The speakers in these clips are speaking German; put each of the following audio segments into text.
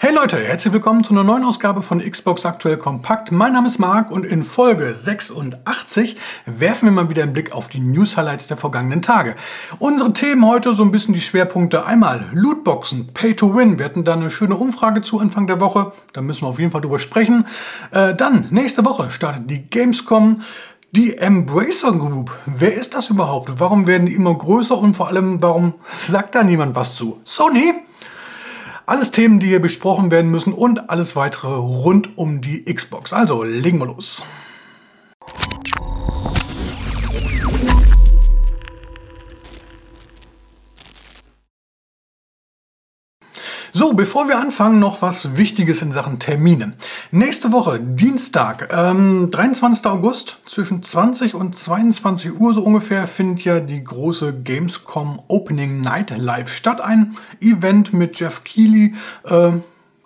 Hey Leute, herzlich willkommen zu einer neuen Ausgabe von Xbox Aktuell Kompakt. Mein Name ist Marc und in Folge 86 werfen wir mal wieder einen Blick auf die News-Highlights der vergangenen Tage. Unsere Themen heute so ein bisschen die Schwerpunkte. Einmal Lootboxen, Pay to Win. Wir hatten da eine schöne Umfrage zu Anfang der Woche. Da müssen wir auf jeden Fall drüber sprechen. Äh, dann, nächste Woche startet die Gamescom. Die Embracer Group, wer ist das überhaupt? Warum werden die immer größer und vor allem, warum sagt da niemand was zu? Sony? Alles Themen, die hier besprochen werden müssen und alles weitere rund um die Xbox. Also legen wir los. So, bevor wir anfangen, noch was Wichtiges in Sachen Termine. Nächste Woche, Dienstag, ähm, 23. August, zwischen 20 und 22 Uhr so ungefähr, findet ja die große Gamescom Opening Night Live statt. Ein Event mit Jeff Keighley. Äh,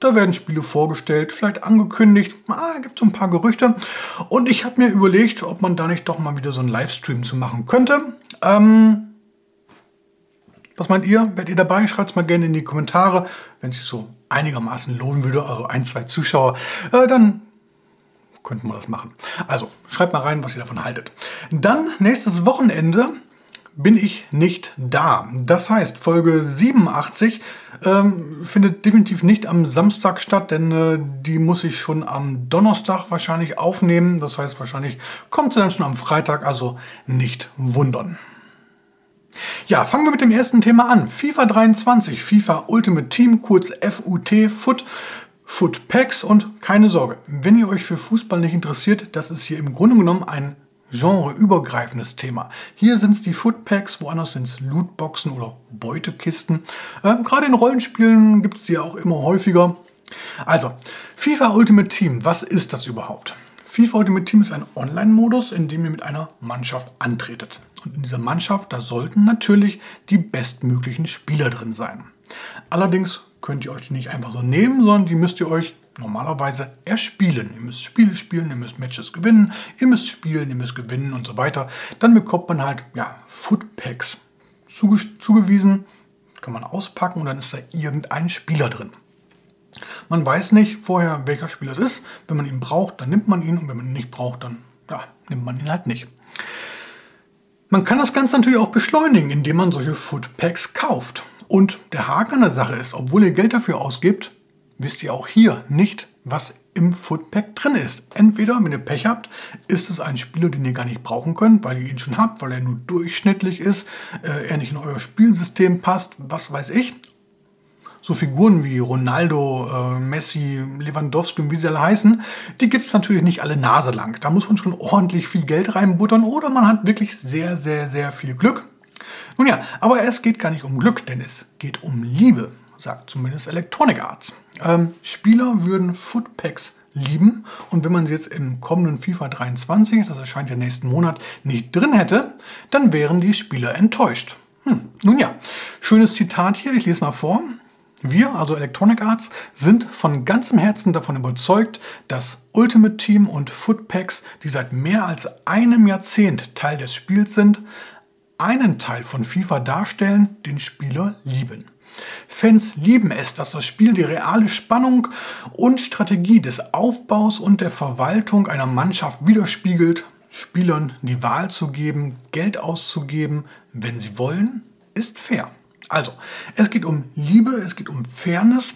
da werden Spiele vorgestellt, vielleicht angekündigt. Ah, gibt so ein paar Gerüchte. Und ich habe mir überlegt, ob man da nicht doch mal wieder so einen Livestream zu machen könnte. Ähm, was meint ihr? Werdet ihr dabei? Schreibt es mal gerne in die Kommentare. Wenn es sich so einigermaßen lohnen würde, also ein, zwei Zuschauer, äh, dann könnten wir das machen. Also, schreibt mal rein, was ihr davon haltet. Dann, nächstes Wochenende bin ich nicht da. Das heißt, Folge 87 ähm, findet definitiv nicht am Samstag statt, denn äh, die muss ich schon am Donnerstag wahrscheinlich aufnehmen. Das heißt, wahrscheinlich kommt sie dann schon am Freitag, also nicht wundern. Ja, fangen wir mit dem ersten Thema an. FIFA 23, FIFA Ultimate Team, kurz FUT, FUT, FUT Packs und keine Sorge, wenn ihr euch für Fußball nicht interessiert, das ist hier im Grunde genommen ein genreübergreifendes Thema. Hier sind es die Footpacks, woanders sind es Lootboxen oder Beutekisten. Ähm, Gerade in Rollenspielen gibt es die auch immer häufiger. Also, FIFA Ultimate Team, was ist das überhaupt? FIFA Ultimate Team ist ein Online-Modus, in dem ihr mit einer Mannschaft antretet. Und in dieser Mannschaft, da sollten natürlich die bestmöglichen Spieler drin sein. Allerdings könnt ihr euch die nicht einfach so nehmen, sondern die müsst ihr euch normalerweise erspielen. Ihr müsst Spiele spielen, ihr müsst Matches gewinnen, ihr müsst spielen, ihr müsst gewinnen und so weiter. Dann bekommt man halt ja, Footpacks zuge zugewiesen, kann man auspacken und dann ist da irgendein Spieler drin. Man weiß nicht vorher, welcher Spieler es ist. Wenn man ihn braucht, dann nimmt man ihn und wenn man ihn nicht braucht, dann ja, nimmt man ihn halt nicht. Man kann das Ganze natürlich auch beschleunigen, indem man solche Footpacks kauft. Und der Haken an der Sache ist, obwohl ihr Geld dafür ausgibt, wisst ihr auch hier nicht, was im Footpack drin ist. Entweder, wenn ihr Pech habt, ist es ein Spieler, den ihr gar nicht brauchen könnt, weil ihr ihn schon habt, weil er nur durchschnittlich ist, äh, er nicht in euer Spielsystem passt, was weiß ich so Figuren wie Ronaldo, äh, Messi, Lewandowski und wie sie alle heißen, die gibt es natürlich nicht alle Nase lang. Da muss man schon ordentlich viel Geld reinbuttern oder man hat wirklich sehr, sehr, sehr viel Glück. Nun ja, aber es geht gar nicht um Glück, denn es geht um Liebe, sagt zumindest Electronic Arts. Ähm, Spieler würden Footpacks lieben und wenn man sie jetzt im kommenden FIFA 23, das erscheint ja nächsten Monat, nicht drin hätte, dann wären die Spieler enttäuscht. Hm. Nun ja, schönes Zitat hier, ich lese mal vor. Wir, also Electronic Arts, sind von ganzem Herzen davon überzeugt, dass Ultimate Team und Footpacks, die seit mehr als einem Jahrzehnt Teil des Spiels sind, einen Teil von FIFA darstellen, den Spieler lieben. Fans lieben es, dass das Spiel die reale Spannung und Strategie des Aufbaus und der Verwaltung einer Mannschaft widerspiegelt. Spielern die Wahl zu geben, Geld auszugeben, wenn sie wollen, ist fair. Also, es geht um Liebe, es geht um Fairness.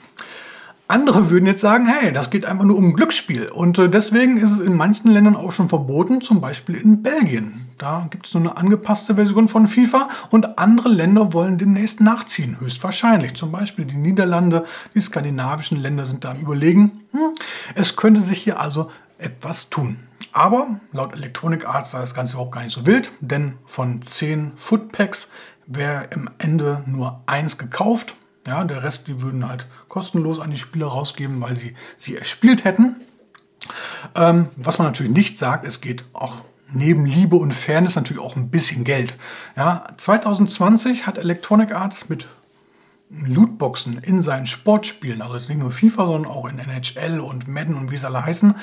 Andere würden jetzt sagen, hey, das geht einfach nur um Glücksspiel. Und äh, deswegen ist es in manchen Ländern auch schon verboten, zum Beispiel in Belgien. Da gibt es nur eine angepasste Version von FIFA und andere Länder wollen demnächst nachziehen, höchstwahrscheinlich. Zum Beispiel die Niederlande, die skandinavischen Länder sind da am Überlegen. Hm, es könnte sich hier also etwas tun. Aber laut Electronic Arts sei das Ganze überhaupt gar nicht so wild, denn von 10 Footpacks wäre im Ende nur eins gekauft. Ja, der Rest, die würden halt kostenlos an die Spieler rausgeben, weil sie sie erspielt hätten. Ähm, was man natürlich nicht sagt, es geht auch neben Liebe und Fairness natürlich auch ein bisschen Geld. Ja, 2020 hat Electronic Arts mit Lootboxen in seinen Sportspielen, also jetzt nicht nur FIFA, sondern auch in NHL und Madden und wie sie alle heißen,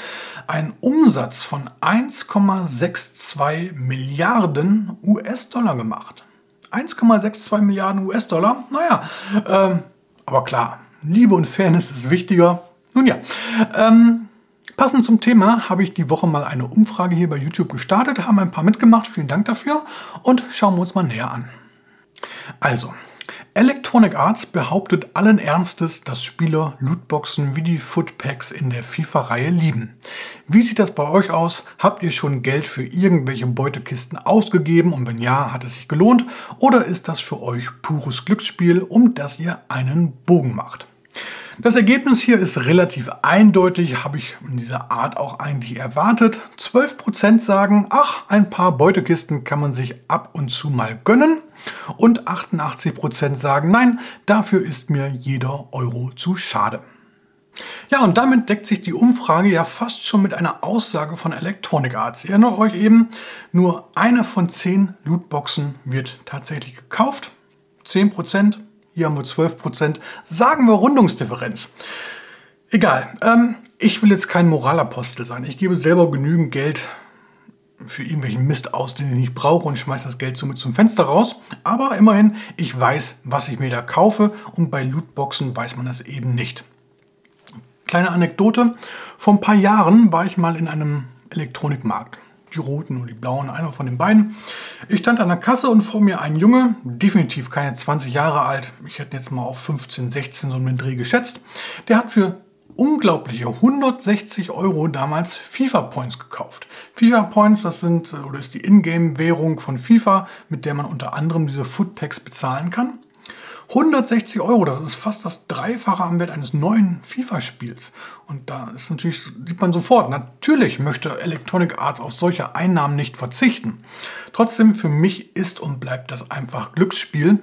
einen Umsatz von 1,62 Milliarden US-Dollar gemacht. 1,62 Milliarden US-Dollar. Naja, ähm, aber klar, Liebe und Fairness ist wichtiger. Nun ja, ähm, passend zum Thema habe ich die Woche mal eine Umfrage hier bei YouTube gestartet, haben ein paar mitgemacht, vielen Dank dafür und schauen wir uns mal näher an. Also, Electronic Arts behauptet allen Ernstes, dass Spieler Lootboxen wie die Footpacks in der FIFA-Reihe lieben. Wie sieht das bei euch aus? Habt ihr schon Geld für irgendwelche Beutekisten ausgegeben und wenn ja, hat es sich gelohnt? Oder ist das für euch pures Glücksspiel, um das ihr einen Bogen macht? Das Ergebnis hier ist relativ eindeutig, habe ich in dieser Art auch eigentlich erwartet. 12% sagen, ach, ein paar Beutekisten kann man sich ab und zu mal gönnen. Und 88% sagen, nein, dafür ist mir jeder Euro zu schade. Ja, und damit deckt sich die Umfrage ja fast schon mit einer Aussage von Electronic Arts. Ihr erinnert euch eben, nur eine von zehn Lootboxen wird tatsächlich gekauft. 10% hier haben wir 12%. Sagen wir Rundungsdifferenz. Egal. Ähm, ich will jetzt kein Moralapostel sein. Ich gebe selber genügend Geld für irgendwelchen Mist aus, den ich nicht brauche und schmeiße das Geld somit zum Fenster raus. Aber immerhin, ich weiß, was ich mir da kaufe und bei Lootboxen weiß man das eben nicht. Kleine Anekdote. Vor ein paar Jahren war ich mal in einem Elektronikmarkt die roten oder die blauen, einer von den beiden. Ich stand an der Kasse und vor mir ein Junge, definitiv keine 20 Jahre alt, ich hätte jetzt mal auf 15, 16 so einen Dreh geschätzt, der hat für unglaubliche 160 Euro damals FIFA Points gekauft. FIFA Points, das sind oder ist die Ingame-Währung von FIFA, mit der man unter anderem diese Footpacks bezahlen kann. 160 Euro, das ist fast das Dreifache am Wert eines neuen FIFA-Spiels. Und da ist natürlich, sieht man sofort, natürlich möchte Electronic Arts auf solche Einnahmen nicht verzichten. Trotzdem, für mich ist und bleibt das einfach Glücksspiel.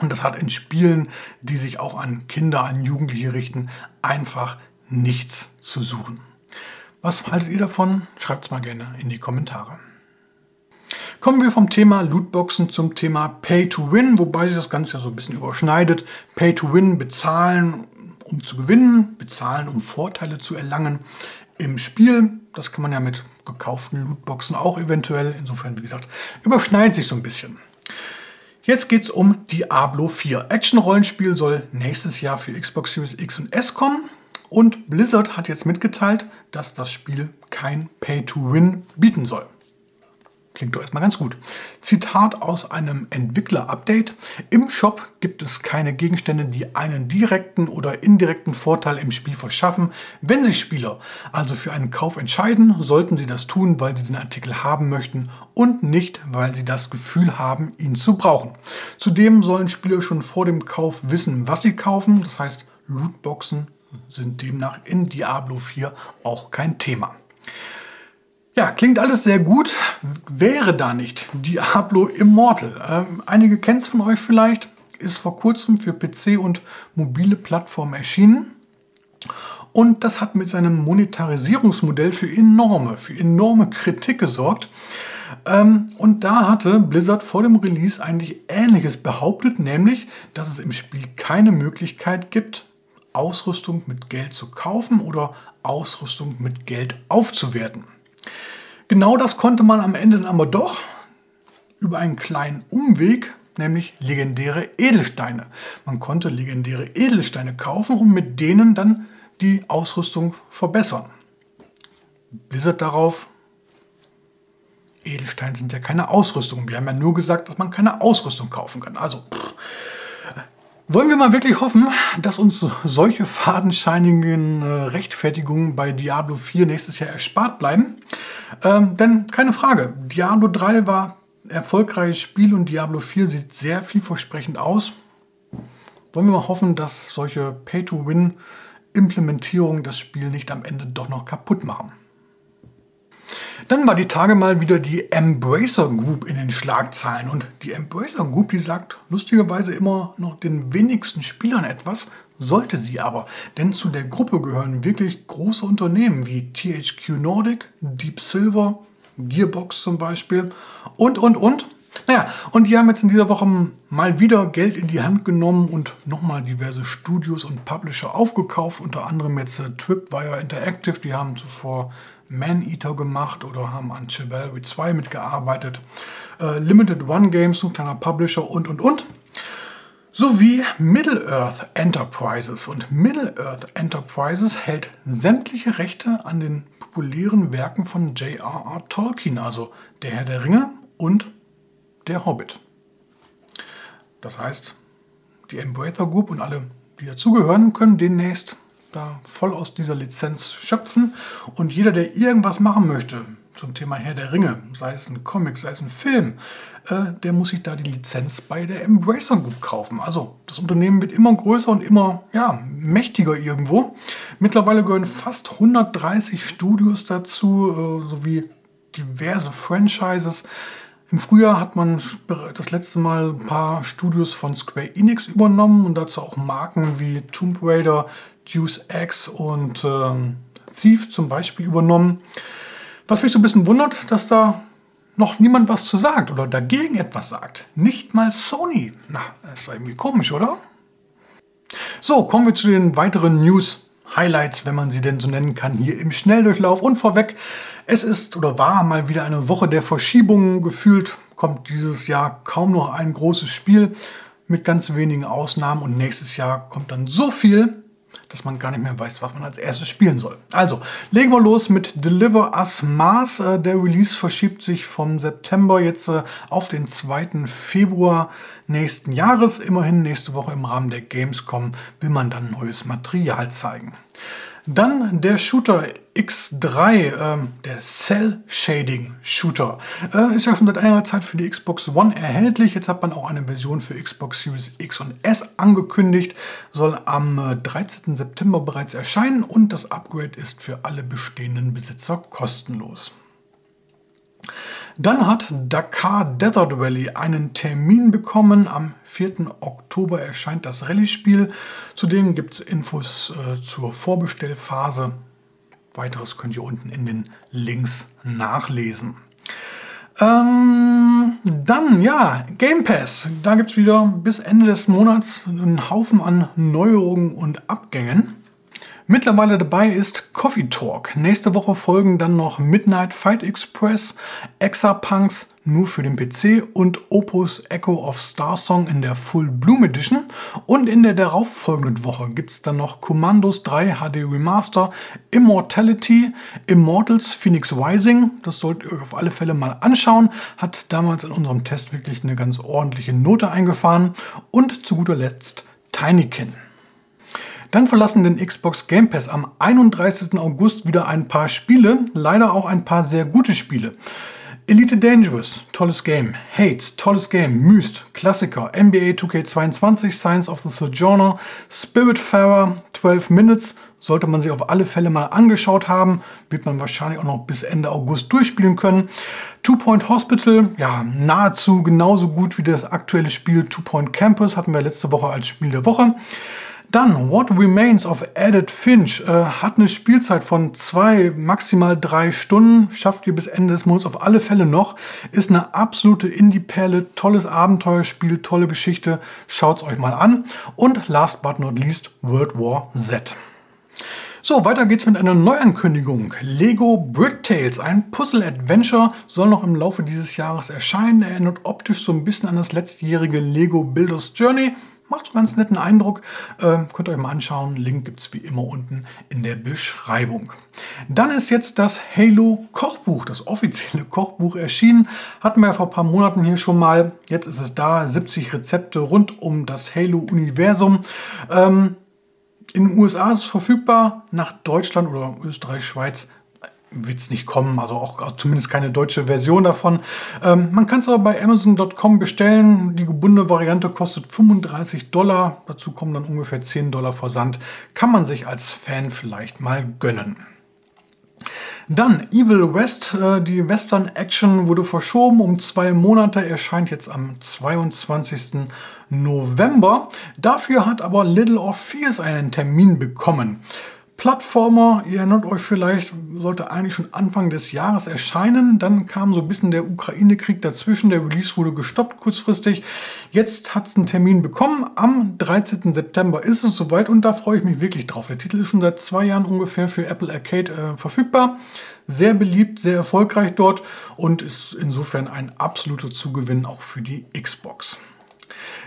Und das hat in Spielen, die sich auch an Kinder, an Jugendliche richten, einfach nichts zu suchen. Was haltet ihr davon? Schreibt es mal gerne in die Kommentare. Kommen wir vom Thema Lootboxen zum Thema Pay to Win, wobei sich das Ganze ja so ein bisschen überschneidet. Pay to Win, bezahlen, um zu gewinnen, bezahlen, um Vorteile zu erlangen im Spiel. Das kann man ja mit gekauften Lootboxen auch eventuell. Insofern, wie gesagt, überschneidet sich so ein bisschen. Jetzt geht es um Diablo 4. Action-Rollenspiel soll nächstes Jahr für Xbox Series X und S kommen. Und Blizzard hat jetzt mitgeteilt, dass das Spiel kein Pay-to-Win bieten soll. Klingt doch erstmal ganz gut. Zitat aus einem Entwickler-Update. Im Shop gibt es keine Gegenstände, die einen direkten oder indirekten Vorteil im Spiel verschaffen. Wenn sich Spieler also für einen Kauf entscheiden, sollten sie das tun, weil sie den Artikel haben möchten und nicht, weil sie das Gefühl haben, ihn zu brauchen. Zudem sollen Spieler schon vor dem Kauf wissen, was sie kaufen. Das heißt, Lootboxen sind demnach in Diablo 4 auch kein Thema. Ja, klingt alles sehr gut. Wäre da nicht Diablo Immortal? Ähm, einige kennen es von euch vielleicht. Ist vor kurzem für PC und mobile Plattformen erschienen. Und das hat mit seinem Monetarisierungsmodell für enorme, für enorme Kritik gesorgt. Ähm, und da hatte Blizzard vor dem Release eigentlich Ähnliches behauptet, nämlich, dass es im Spiel keine Möglichkeit gibt, Ausrüstung mit Geld zu kaufen oder Ausrüstung mit Geld aufzuwerten. Genau das konnte man am Ende dann aber doch über einen kleinen Umweg, nämlich legendäre Edelsteine. Man konnte legendäre Edelsteine kaufen und mit denen dann die Ausrüstung verbessern. Blizzard darauf, Edelsteine sind ja keine Ausrüstung. Wir haben ja nur gesagt, dass man keine Ausrüstung kaufen kann. Also pff, wollen wir mal wirklich hoffen, dass uns solche fadenscheinigen äh, Rechtfertigungen bei Diablo 4 nächstes Jahr erspart bleiben? Ähm, denn keine Frage, Diablo 3 war erfolgreiches Spiel und Diablo 4 sieht sehr vielversprechend aus. Wollen wir mal hoffen, dass solche Pay-to-Win-Implementierungen das Spiel nicht am Ende doch noch kaputt machen. Dann war die Tage mal wieder die Embracer Group in den Schlagzeilen. Und die Embracer Group, die sagt lustigerweise immer noch den wenigsten Spielern etwas, sollte sie aber. Denn zu der Gruppe gehören wirklich große Unternehmen wie THQ Nordic, Deep Silver, Gearbox zum Beispiel und, und, und. Naja, und die haben jetzt in dieser Woche mal wieder Geld in die Hand genommen und nochmal diverse Studios und Publisher aufgekauft. Unter anderem jetzt äh, Tripwire Interactive, die haben zuvor Man-Eater gemacht oder haben an Chivalry 2 mitgearbeitet. Äh, Limited One Games, ein kleiner Publisher und und und. sowie Middle-earth Enterprises. Und Middle-earth Enterprises hält sämtliche Rechte an den populären Werken von J.R.R. Tolkien, also Der Herr der Ringe und Der Hobbit. Das heißt, die Embracer Group und alle, die dazugehören, können demnächst da voll aus dieser Lizenz schöpfen. Und jeder, der irgendwas machen möchte, zum Thema Herr der Ringe, sei es ein Comic, sei es ein Film, äh, der muss sich da die Lizenz bei der Embracer Group kaufen. Also das Unternehmen wird immer größer und immer ja, mächtiger irgendwo. Mittlerweile gehören fast 130 Studios dazu, äh, sowie diverse Franchises. Im Frühjahr hat man das letzte Mal ein paar Studios von Square Enix übernommen und dazu auch Marken wie Tomb Raider, Deuce X und ähm, Thief zum Beispiel übernommen. Was mich so ein bisschen wundert, dass da noch niemand was zu sagt oder dagegen etwas sagt. Nicht mal Sony. Na, ist irgendwie komisch, oder? So, kommen wir zu den weiteren News. Highlights, wenn man sie denn so nennen kann, hier im Schnelldurchlauf. Und vorweg, es ist oder war mal wieder eine Woche der Verschiebungen. Gefühlt kommt dieses Jahr kaum noch ein großes Spiel mit ganz wenigen Ausnahmen und nächstes Jahr kommt dann so viel, dass man gar nicht mehr weiß, was man als erstes spielen soll. Also, legen wir los mit Deliver Us Mars. Äh, der Release verschiebt sich vom September jetzt äh, auf den 2. Februar nächsten Jahres. Immerhin nächste Woche im Rahmen der Gamescom will man dann neues Material zeigen. Dann der Shooter X3, äh, der Cell Shading Shooter. Äh, ist ja schon seit einiger Zeit für die Xbox One erhältlich. Jetzt hat man auch eine Version für Xbox Series X und S angekündigt. Soll am 13. Äh, September bereits erscheinen und das Upgrade ist für alle bestehenden Besitzer kostenlos. Dann hat Dakar Desert Rally einen Termin bekommen. Am 4. Oktober erscheint das Rallye-Spiel. Zudem gibt es Infos äh, zur Vorbestellphase. Weiteres könnt ihr unten in den Links nachlesen. Ähm, dann, ja, Game Pass. Da gibt es wieder bis Ende des Monats einen Haufen an Neuerungen und Abgängen. Mittlerweile dabei ist Coffee Talk. Nächste Woche folgen dann noch Midnight Fight Express, Exapunks nur für den PC und Opus Echo of Star Song in der Full Bloom Edition. Und in der darauffolgenden Woche gibt es dann noch Commandos 3 HD Remaster, Immortality, Immortals Phoenix Rising. Das solltet ihr euch auf alle Fälle mal anschauen. Hat damals in unserem Test wirklich eine ganz ordentliche Note eingefahren. Und zu guter Letzt Tinykin. Dann verlassen den Xbox Game Pass am 31. August wieder ein paar Spiele, leider auch ein paar sehr gute Spiele. Elite Dangerous, tolles Game. Hates, tolles Game. Myst, Klassiker. NBA 2K22, Science of the Sojourner, Spiritfarer, 12 Minutes. Sollte man sich auf alle Fälle mal angeschaut haben. Wird man wahrscheinlich auch noch bis Ende August durchspielen können. Two Point Hospital, ja, nahezu genauso gut wie das aktuelle Spiel Two Point Campus. Hatten wir letzte Woche als Spiel der Woche. Dann What Remains of Edith Finch äh, hat eine Spielzeit von zwei, maximal drei Stunden, schafft ihr bis Ende des Monats auf alle Fälle noch. Ist eine absolute Indie-Perle, tolles Abenteuerspiel, tolle Geschichte. Schaut es euch mal an. Und last but not least World War Z. So, weiter geht's mit einer Neuankündigung. Lego Brick Tales, ein Puzzle-Adventure, soll noch im Laufe dieses Jahres erscheinen. Erinnert optisch so ein bisschen an das letztjährige Lego Builders Journey. Macht einen ganz netten Eindruck. Äh, könnt ihr euch mal anschauen. Link gibt es wie immer unten in der Beschreibung. Dann ist jetzt das Halo Kochbuch, das offizielle Kochbuch erschienen. Hatten wir ja vor ein paar Monaten hier schon mal. Jetzt ist es da. 70 Rezepte rund um das Halo-Universum. Ähm, in den USA ist es verfügbar. Nach Deutschland oder Österreich, Schweiz wird es nicht kommen, also auch zumindest keine deutsche Version davon. Ähm, man kann es aber bei Amazon.com bestellen. Die gebundene Variante kostet 35 Dollar. Dazu kommen dann ungefähr 10 Dollar Versand. Kann man sich als Fan vielleicht mal gönnen. Dann Evil West, äh, die Western Action wurde verschoben um zwei Monate, erscheint jetzt am 22. November. Dafür hat aber Little of Fears einen Termin bekommen. Plattformer, ihr erinnert euch vielleicht, sollte eigentlich schon Anfang des Jahres erscheinen. Dann kam so ein bisschen der Ukraine-Krieg dazwischen. Der Release wurde gestoppt kurzfristig. Jetzt hat es einen Termin bekommen. Am 13. September ist es soweit und da freue ich mich wirklich drauf. Der Titel ist schon seit zwei Jahren ungefähr für Apple Arcade äh, verfügbar. Sehr beliebt, sehr erfolgreich dort und ist insofern ein absoluter Zugewinn auch für die Xbox.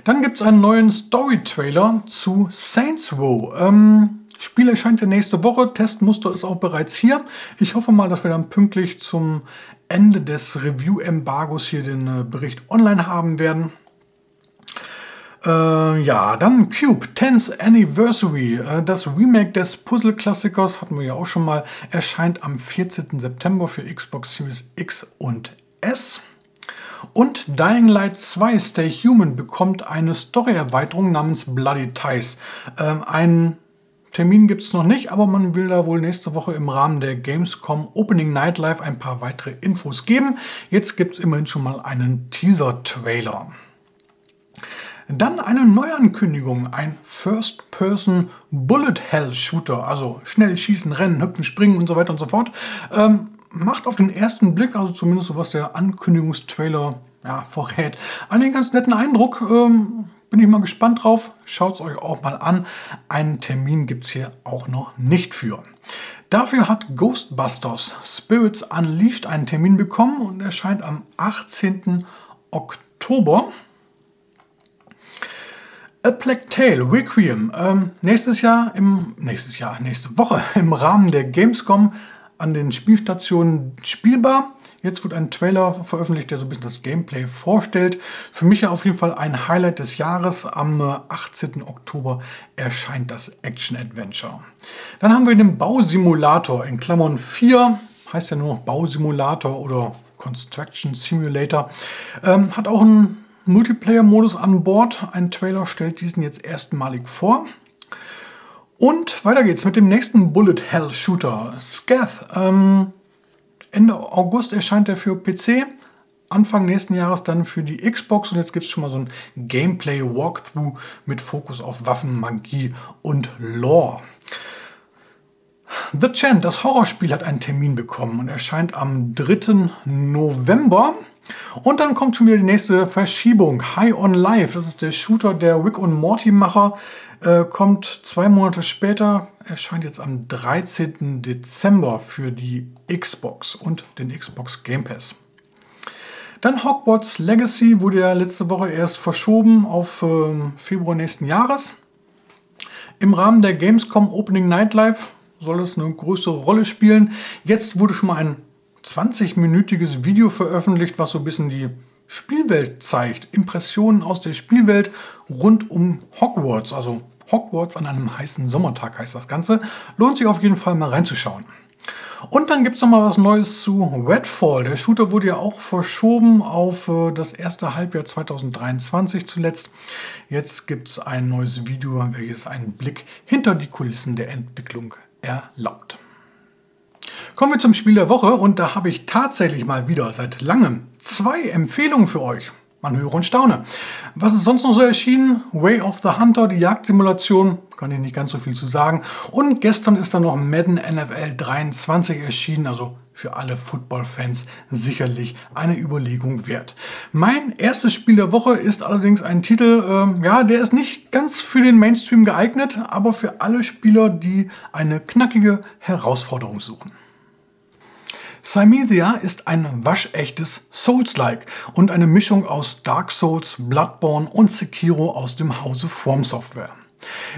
Dann gibt es einen neuen Story-Trailer zu Saints Row. Ähm, Spiel erscheint ja nächste Woche. Testmuster ist auch bereits hier. Ich hoffe mal, dass wir dann pünktlich zum Ende des Review-Embargos hier den äh, Bericht online haben werden. Äh, ja, dann Cube 10th Anniversary. Äh, das Remake des Puzzle-Klassikers hatten wir ja auch schon mal. Erscheint am 14. September für Xbox Series X und S. Und Dying Light 2 Stay Human bekommt eine Story-Erweiterung namens Bloody Ties. Ähm, ein Termin gibt es noch nicht, aber man will da wohl nächste Woche im Rahmen der Gamescom Opening Night Live ein paar weitere Infos geben. Jetzt gibt es immerhin schon mal einen Teaser-Trailer. Dann eine Neuankündigung, ein First-Person Bullet Hell Shooter, also schnell schießen, rennen, hüpfen, springen und so weiter und so fort. Ähm, macht auf den ersten Blick, also zumindest so was der Ankündigungstrailer ja, verrät, einen ganz netten Eindruck. Ähm, bin ich mal gespannt drauf. Schaut es euch auch mal an. Einen Termin gibt es hier auch noch nicht für. Dafür hat Ghostbusters Spirits Unleashed einen Termin bekommen und erscheint am 18. Oktober. A Plague Tale Requiem. Ähm, nächstes Jahr im nächstes Jahr, nächste Woche im Rahmen der Gamescom an den Spielstationen spielbar. Jetzt wird ein Trailer veröffentlicht, der so ein bisschen das Gameplay vorstellt. Für mich ja auf jeden Fall ein Highlight des Jahres. Am 18. Äh, Oktober erscheint das Action Adventure. Dann haben wir den Bausimulator in Klammern 4. Heißt ja nur noch Bausimulator oder Construction Simulator. Ähm, hat auch einen Multiplayer-Modus an Bord. Ein Trailer stellt diesen jetzt erstmalig vor. Und weiter geht's mit dem nächsten Bullet Hell Shooter, Scath. Ähm, Ende August erscheint er für PC, Anfang nächsten Jahres dann für die Xbox und jetzt gibt es schon mal so ein Gameplay-Walkthrough mit Fokus auf Waffen, Magie und Lore. The Chant, das Horrorspiel, hat einen Termin bekommen und erscheint am 3. November. Und dann kommt schon wieder die nächste Verschiebung. High on Life, das ist der Shooter der Rick und Morty Macher, äh, kommt zwei Monate später, erscheint jetzt am 13. Dezember für die Xbox und den Xbox Game Pass. Dann Hogwarts Legacy wurde ja letzte Woche erst verschoben auf äh, Februar nächsten Jahres. Im Rahmen der Gamescom Opening Night Live soll es eine größere Rolle spielen. Jetzt wurde schon mal ein 20-minütiges Video veröffentlicht, was so ein bisschen die Spielwelt zeigt. Impressionen aus der Spielwelt rund um Hogwarts. Also Hogwarts an einem heißen Sommertag heißt das Ganze. Lohnt sich auf jeden Fall mal reinzuschauen. Und dann gibt es mal was Neues zu Redfall. Der Shooter wurde ja auch verschoben auf äh, das erste Halbjahr 2023 zuletzt. Jetzt gibt es ein neues Video, welches einen Blick hinter die Kulissen der Entwicklung erlaubt. Kommen wir zum Spiel der Woche und da habe ich tatsächlich mal wieder seit langem zwei Empfehlungen für euch. Man höre und staune. Was ist sonst noch so erschienen? Way of the Hunter, die Jagdsimulation, kann ich nicht ganz so viel zu sagen. Und gestern ist dann noch Madden NFL 23 erschienen, also für alle Football-Fans sicherlich eine Überlegung wert. Mein erstes Spiel der Woche ist allerdings ein Titel, äh, ja, der ist nicht ganz für den Mainstream geeignet, aber für alle Spieler, die eine knackige Herausforderung suchen. Cymedia ist ein waschechtes Souls-like und eine Mischung aus Dark Souls, Bloodborne und Sekiro aus dem Hause From Software.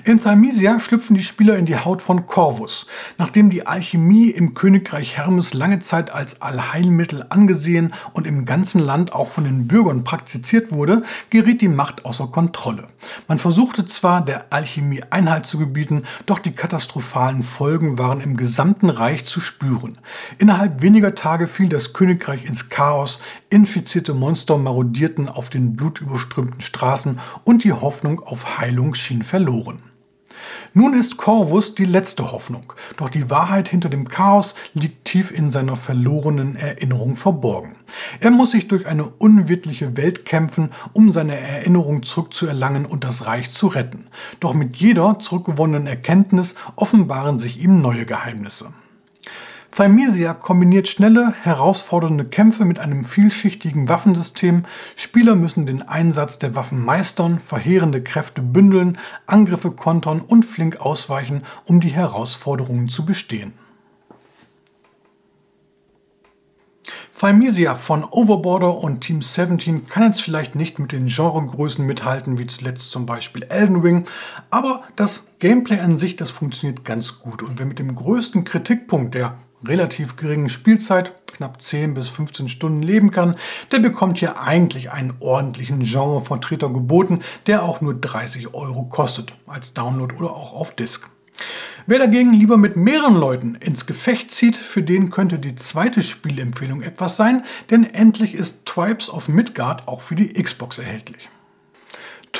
In Thymesia schlüpfen die Spieler in die Haut von Corvus. Nachdem die Alchemie im Königreich Hermes lange Zeit als Allheilmittel angesehen und im ganzen Land auch von den Bürgern praktiziert wurde, geriet die Macht außer Kontrolle. Man versuchte zwar, der Alchemie Einhalt zu gebieten, doch die katastrophalen Folgen waren im gesamten Reich zu spüren. Innerhalb weniger Tage fiel das Königreich ins Chaos, infizierte Monster marodierten auf den blutüberströmten Straßen und die Hoffnung auf Heilung schien verloren. Nun ist Corvus die letzte Hoffnung, doch die Wahrheit hinter dem Chaos liegt tief in seiner verlorenen Erinnerung verborgen. Er muss sich durch eine unwirtliche Welt kämpfen, um seine Erinnerung zurückzuerlangen und das Reich zu retten. Doch mit jeder zurückgewonnenen Erkenntnis offenbaren sich ihm neue Geheimnisse. Thymesia kombiniert schnelle, herausfordernde Kämpfe mit einem vielschichtigen Waffensystem. Spieler müssen den Einsatz der Waffen meistern, verheerende Kräfte bündeln, Angriffe kontern und flink ausweichen, um die Herausforderungen zu bestehen. Thymesia von Overborder und Team 17 kann jetzt vielleicht nicht mit den Genregrößen mithalten, wie zuletzt zum Beispiel Elden Ring, aber das Gameplay an sich, das funktioniert ganz gut. Und wer mit dem größten Kritikpunkt der relativ geringen Spielzeit, knapp 10 bis 15 Stunden leben kann, der bekommt hier eigentlich einen ordentlichen Genrevertreter geboten, der auch nur 30 Euro kostet, als Download oder auch auf Disk. Wer dagegen lieber mit mehreren Leuten ins Gefecht zieht, für den könnte die zweite Spielempfehlung etwas sein, denn endlich ist Tribes of Midgard auch für die Xbox erhältlich.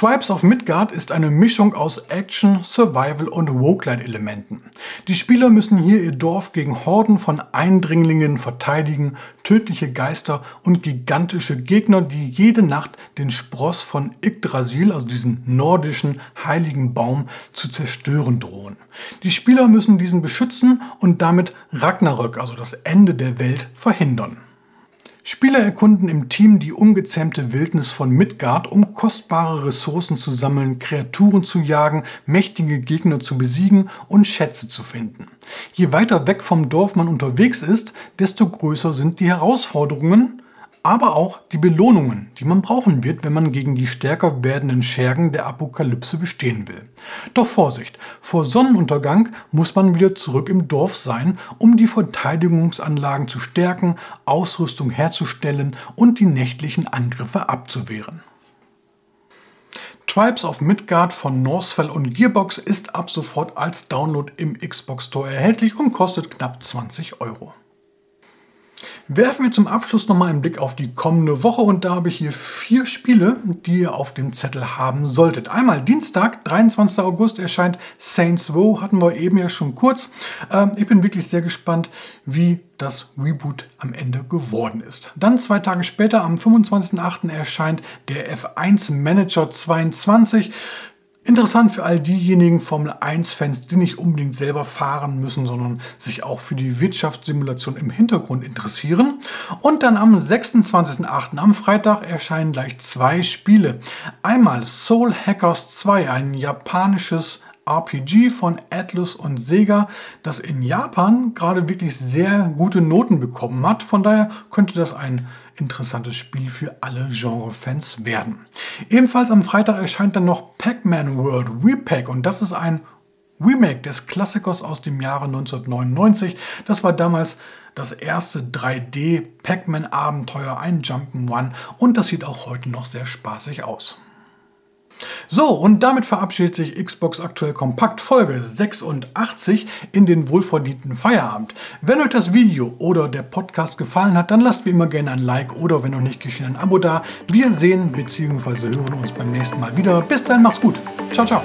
Tribes of Midgard ist eine Mischung aus Action, Survival und Roguelite-Elementen. Die Spieler müssen hier ihr Dorf gegen Horden von Eindringlingen verteidigen, tödliche Geister und gigantische Gegner, die jede Nacht den Spross von Yggdrasil, also diesen nordischen heiligen Baum, zu zerstören drohen. Die Spieler müssen diesen beschützen und damit Ragnarök, also das Ende der Welt, verhindern. Spieler erkunden im Team die ungezähmte Wildnis von Midgard, um kostbare Ressourcen zu sammeln, Kreaturen zu jagen, mächtige Gegner zu besiegen und Schätze zu finden. Je weiter weg vom Dorf man unterwegs ist, desto größer sind die Herausforderungen, aber auch die Belohnungen, die man brauchen wird, wenn man gegen die stärker werdenden Schergen der Apokalypse bestehen will. Doch Vorsicht, vor Sonnenuntergang muss man wieder zurück im Dorf sein, um die Verteidigungsanlagen zu stärken, Ausrüstung herzustellen und die nächtlichen Angriffe abzuwehren. Tribes of Midgard von Northfell und Gearbox ist ab sofort als Download im Xbox Store erhältlich und kostet knapp 20 Euro. Werfen wir zum Abschluss nochmal einen Blick auf die kommende Woche und da habe ich hier vier Spiele, die ihr auf dem Zettel haben solltet. Einmal Dienstag, 23. August erscheint Saints Row, hatten wir eben ja schon kurz. Ähm, ich bin wirklich sehr gespannt, wie das Reboot am Ende geworden ist. Dann zwei Tage später, am 25.08. erscheint der F1 Manager 22. Interessant für all diejenigen Formel 1-Fans, die nicht unbedingt selber fahren müssen, sondern sich auch für die Wirtschaftssimulation im Hintergrund interessieren. Und dann am 26.08. am Freitag erscheinen gleich zwei Spiele. Einmal Soul Hackers 2, ein japanisches RPG von Atlus und Sega, das in Japan gerade wirklich sehr gute Noten bekommen hat. Von daher könnte das ein interessantes Spiel für alle Genre-Fans werden. Ebenfalls am Freitag erscheint dann noch Pac-Man World Repack und das ist ein Remake des Klassikers aus dem Jahre 1999. Das war damals das erste 3D Pac-Man-Abenteuer, ein Jump'n'One und das sieht auch heute noch sehr spaßig aus. So, und damit verabschiedet sich Xbox Aktuell Kompakt Folge 86 in den wohlverdienten Feierabend. Wenn euch das Video oder der Podcast gefallen hat, dann lasst wie immer gerne ein Like oder wenn noch nicht geschehen ein Abo da. Wir sehen bzw. hören uns beim nächsten Mal wieder. Bis dann, macht's gut. Ciao, ciao.